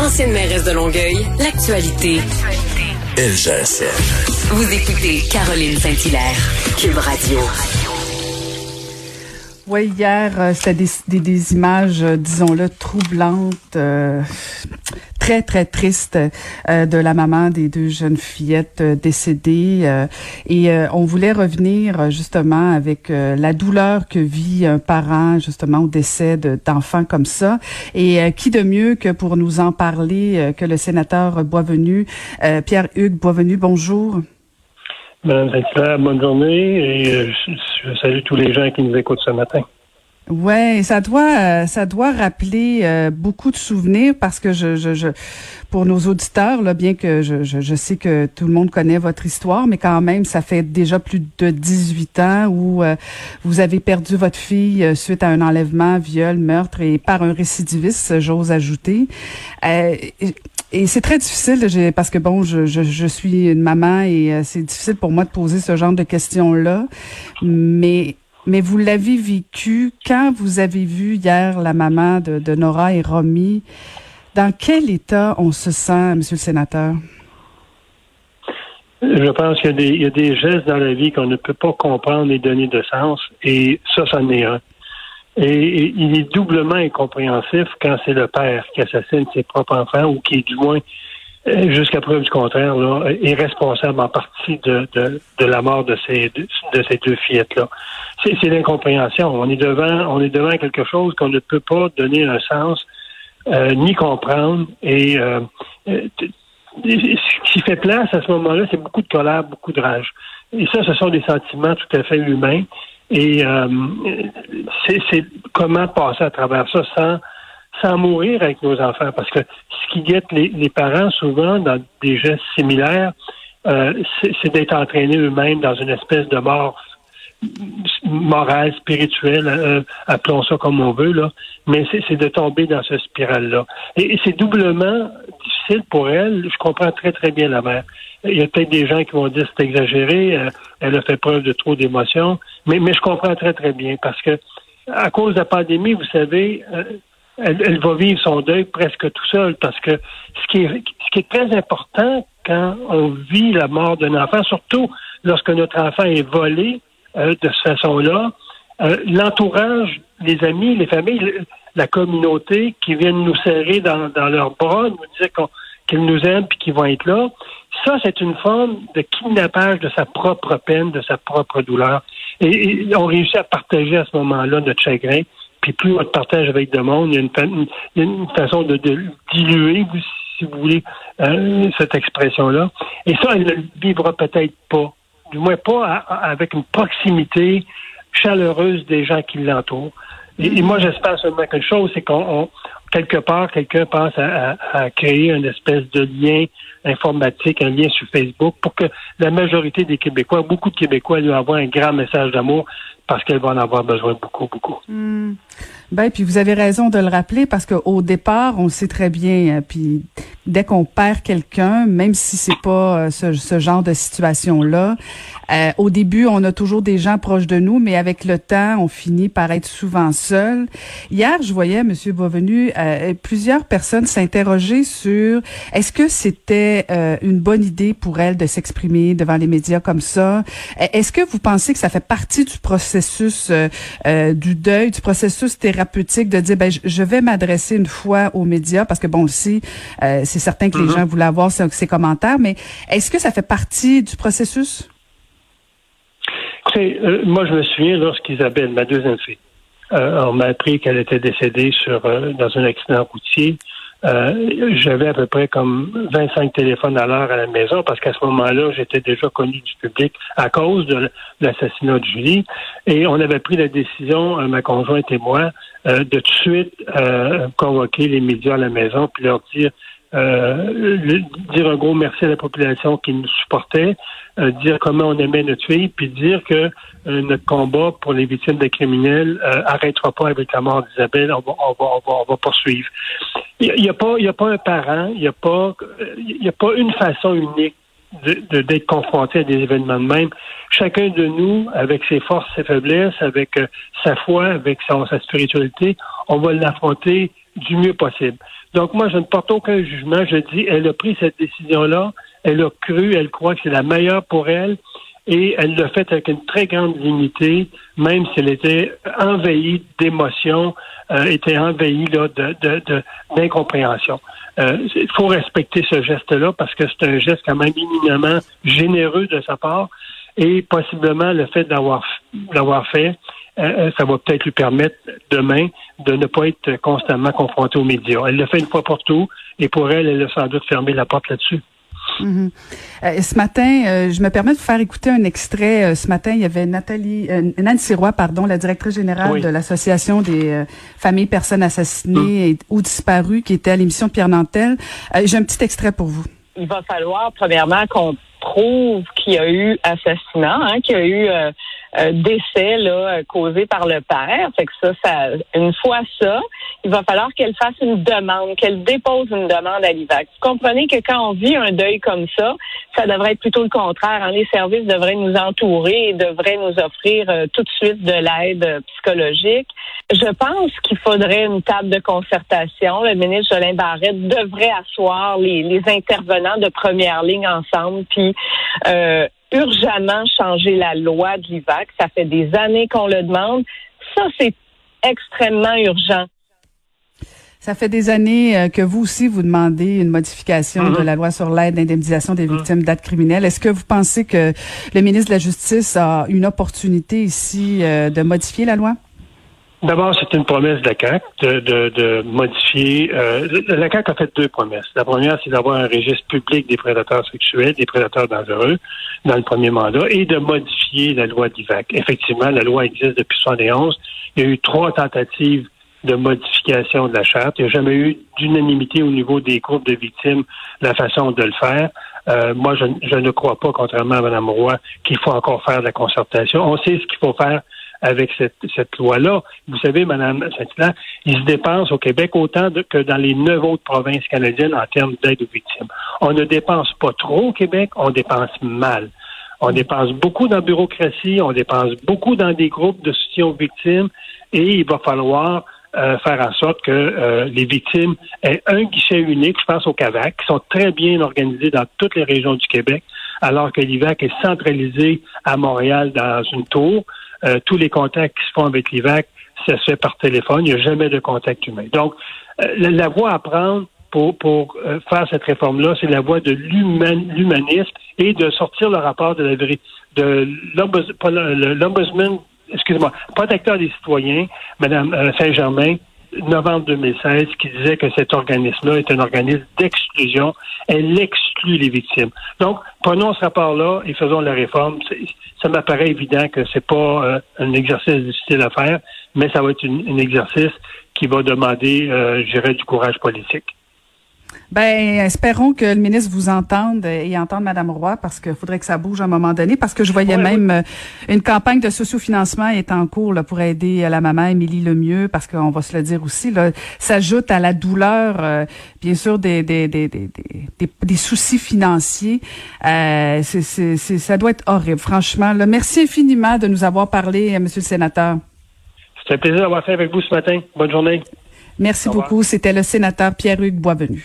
Ancienne mairesse de Longueuil, l'actualité. LGSN. Vous écoutez Caroline Saint-Hilaire, Cube Radio. Oui, hier, euh, c'était des, des, images, euh, disons-le, troublantes, euh, très, très tristes de la maman des deux jeunes fillettes décédées. et on voulait revenir justement avec la douleur que vit un parent, justement, au décès d'enfants comme ça. Et qui de mieux que pour nous en parler que le sénateur Boisvenu, Pierre-Hugues Boisvenu, bonjour. Madame Saint-Hilaire, bonne journée et euh, je, salue tous les gens qui nous écoutent ce matin. Ouais, ça doit, euh, ça doit rappeler euh, beaucoup de souvenirs parce que je, je, je pour nos auditeurs, là, bien que je, je, je, sais que tout le monde connaît votre histoire, mais quand même, ça fait déjà plus de 18 ans où vous avez perdu votre fille suite à un enlèvement, viol, meurtre et par un récidiviste, j'ose ajouter. Et c'est très difficile parce que bon, je, je, je suis une maman et euh, c'est difficile pour moi de poser ce genre de questions-là. Mais mais vous l'avez vécu quand vous avez vu hier la maman de, Nora et Romy. Dans quel état on se sent, Monsieur le Sénateur? Je pense qu'il y, a des gestes dans la vie qu'on ne peut pas comprendre et donner de sens, et ça, ça en est un. Et, il est doublement incompréhensif quand c'est le père qui assassine ses propres enfants ou qui est du moins, jusqu'à preuve du contraire, là, est responsable en partie de, de, de la mort de ces, de, ces deux fillettes-là. C'est, c'est l'incompréhension. On est devant, on est devant quelque chose qu'on ne peut pas donner un sens euh, ni comprendre. Et euh, euh ce qui fait place à ce moment-là, c'est beaucoup de colère, beaucoup de rage. Et ça, ce sont des sentiments tout à fait humains. Et euh, c'est comment passer à travers ça sans, sans mourir avec nos enfants. Parce que ce qui guette les, parents souvent dans des gestes similaires, euh, c'est d'être entraînés eux-mêmes dans une espèce de mort morale, spirituelle, euh, appelons ça comme on veut, là, mais c'est de tomber dans ce spirale-là. Et, et c'est doublement difficile pour elle. Je comprends très, très bien la mère. Il y a peut-être des gens qui vont dire c'est exagéré, euh, elle a fait preuve de trop d'émotions, mais, mais je comprends très, très bien parce que à cause de la pandémie, vous savez, euh, elle, elle, va vivre son deuil presque tout seul parce que ce qui est, ce qui est très important quand on vit la mort d'un enfant, surtout lorsque notre enfant est volé euh, de cette façon-là, l'entourage, les amis, les familles, la communauté qui viennent nous serrer dans, dans leurs bras, nous dire qu'ils nous aiment puis qu'ils vont être là, ça, c'est une forme de kidnappage de sa propre peine, de sa propre douleur. Et, on réussit à partager à ce moment-là notre chagrin. Puis plus on partage avec le monde, il y a une, façon de, diluer, si vous voulez, euh, cette expression-là. Et ça, elle ne le vivra peut-être pas. Du moins pas avec une proximité chaleureuse des gens qui l'entourent. Et, moi, j'espère seulement quelque chose, c'est qu'on quelque part, quelqu'un pense à, créer une espèce de lien informatique, un lien sur Facebook pour que la majorité des Québécois, beaucoup de Québécois lui envoient un grand message d'amour parce qu'elle va en avoir besoin beaucoup, beaucoup. Hmm. Ben, puis vous avez raison de le rappeler parce qu'au départ, on sait très bien, euh, puis dès qu'on perd quelqu'un, même si c'est pas euh, ce, ce, genre de situation-là, euh, au début, on a toujours des gens proches de nous, mais avec le temps, on finit par être souvent seul. Hier, je voyais, Monsieur Bovenu, euh, plusieurs personnes s'interroger sur est-ce que c'était euh, une bonne idée pour elle de s'exprimer devant les médias comme ça? Est-ce que vous pensez que ça fait partie du processus du deuil, du processus thérapeutique de dire ben je vais m'adresser une fois aux médias parce que bon aussi c'est certain que les mm-hmm. gens voulaient avoir ces, ces commentaires, mais est-ce que ça fait partie du processus? Euh, moi, je me souviens lorsqu'Isabelle, ma deuxième fille, euh, on m'a appris qu'elle était décédée sur euh, dans un accident routier. J'avais à peu près comme 25 téléphones à l'heure à la maison parce qu'à ce moment-là, j'étais déjà connu du public à cause de l'assassinat de Julie. Et on avait pris la décision, ma conjointe et moi, de tout de suite convoquer les médias à la maison puis leur dire euh, dire un gros merci à la population qui nous supportait, euh, dire comment on aimait notre fille, puis dire que euh, notre combat pour les victimes des criminels arrêtera pas avec la mort d'Isabelle, on va, on va, on va, on va poursuivre. Il n'y a, pas, a pas un parent, il n'y a pas, a pas une façon unique d'être confronté à des événements de même. Chacun de nous, avec ses forces, ses faiblesses, avec sa foi, avec sa spiritualité, on va l'affronter du mieux possible. Donc, moi, je ne porte aucun jugement. Je dis, elle a pris cette décision-là, elle a cru, elle croit que c'est la meilleure pour elle, et elle l'a fait avec une très grande dignité, même si elle était envahie d'émotions, euh, était envahie là, de, d'incompréhension. Euh, il faut respecter ce geste-là parce que c'est un geste quand même éminemment généreux de sa part et possiblement le fait d'avoir l'avoir fait, euh, euh, ça va peut-être lui permettre demain de ne pas être constamment confronté aux médias. Elle le fait une fois pour tout et pour elle, elle a sans doute fermé la porte là-dessus. Euh, ce matin, euh, je me permets de vous faire écouter un extrait. Euh, ce matin, il y avait Nathalie, Nancy Roy, pardon, la directrice générale de l'Association des familles personnes assassinées mm. ou disparues, qui était à l'émission Pierre Nantel. J'ai un petit extrait pour vous. Il va falloir, premièrement, qu'on prouve qu'il y a eu assassinat, hein, qu'il y a eu euh, décès là, euh, causé par le père. Fait que ça, ça, une fois ça, il va falloir qu'elle fasse une demande, qu'elle dépose une demande à l'IVAC. Vous comprenez que quand on vit un deuil comme ça, ça devrait être plutôt le contraire. Hein. Les services devraient nous entourer et devraient nous offrir euh, tout de suite de l'aide psychologique. Je pense qu'il faudrait une table de concertation. Le ministre Jolin Barrette devrait asseoir les, les intervenants de première ligne ensemble, puis euh, urgemment changer la loi de l'IVAC. Ça fait des années qu'on le demande. Ça, c'est extrêmement urgent. Ça fait des années euh, que vous aussi vous demandez une modification de mm-hmm. la loi sur l'aide d'indemnisation des mm-hmm. victimes d'actes criminels. Est-ce que vous pensez que le ministre de la Justice a une opportunité ici euh, de modifier la loi? D'abord, c'est une promesse de la CAQ de, de, modifier. Euh, la CAQ a fait deux promesses. La première, c'est d'avoir un registre public des prédateurs sexuels, des prédateurs dangereux dans le premier mandat et de modifier la loi d'IVAC. Effectivement, la loi existe depuis 1971. Il y a eu trois tentatives de modification de la charte. Il n'y a jamais eu d'unanimité au niveau des groupes de victimes la façon de le faire. Euh, moi, je, je, ne crois pas, contrairement à Mme Roy, qu'il faut encore faire de la concertation. On sait ce qu'il faut faire avec cette, cette loi-là. Vous savez, Mme Saint-Hilaire, il se dépense au Québec autant que dans les neuf autres provinces canadiennes en termes d'aide aux victimes. On ne dépense pas trop au Québec, on dépense mal. On dépense beaucoup dans la bureaucratie, on dépense beaucoup dans des groupes de soutien aux victimes et il va falloir euh, faire en sorte que euh, les victimes aient un guichet unique, je pense au CAVAC, qui sont très bien organisés dans toutes les régions du Québec, alors que l'IVAC est centralisé à Montréal dans une tour. Euh, tous les contacts qui se font avec l'IVAC, ça se fait par téléphone. Il n'y a jamais de contact humain. Donc, euh, la, voie à prendre pour, pour euh, faire cette réforme-là, c'est la voie de l'humanisme et de sortir le rapport de la de l'ombudsman, excusez-moi, protecteur des citoyens, Mme Saint-Germain, novembre 2016 qui disait que cet organisme-là est un organisme d'exclusion. Elle exclut les victimes. Donc, prenons ce rapport-là et faisons la réforme. Ça m'apparaît évident que c'est pas euh, un exercice difficile à faire, mais ça va être un exercice qui va demander, euh, je dirais, du courage politique. Ben, espérons que le ministre vous entende et entende Madame Roy parce qu'il faudrait que ça bouge à un moment donné parce que je voyais même euh, une campagne de sociofinancement est en cours là, pour aider la maman Émilie Lemieux parce qu'on va se le dire aussi là, s'ajoute à la douleur euh, bien sûr des des, des, des, des, soucis financiers. Euh, c'est, c'est, ça doit être horrible franchement. Là. Merci infiniment de nous avoir parlé, Monsieur le sénateur. C'est un plaisir d'avoir fait avec vous ce matin. Bonne journée. Merci beaucoup. C'était le sénateur Pierre-Hugues Boisvenu.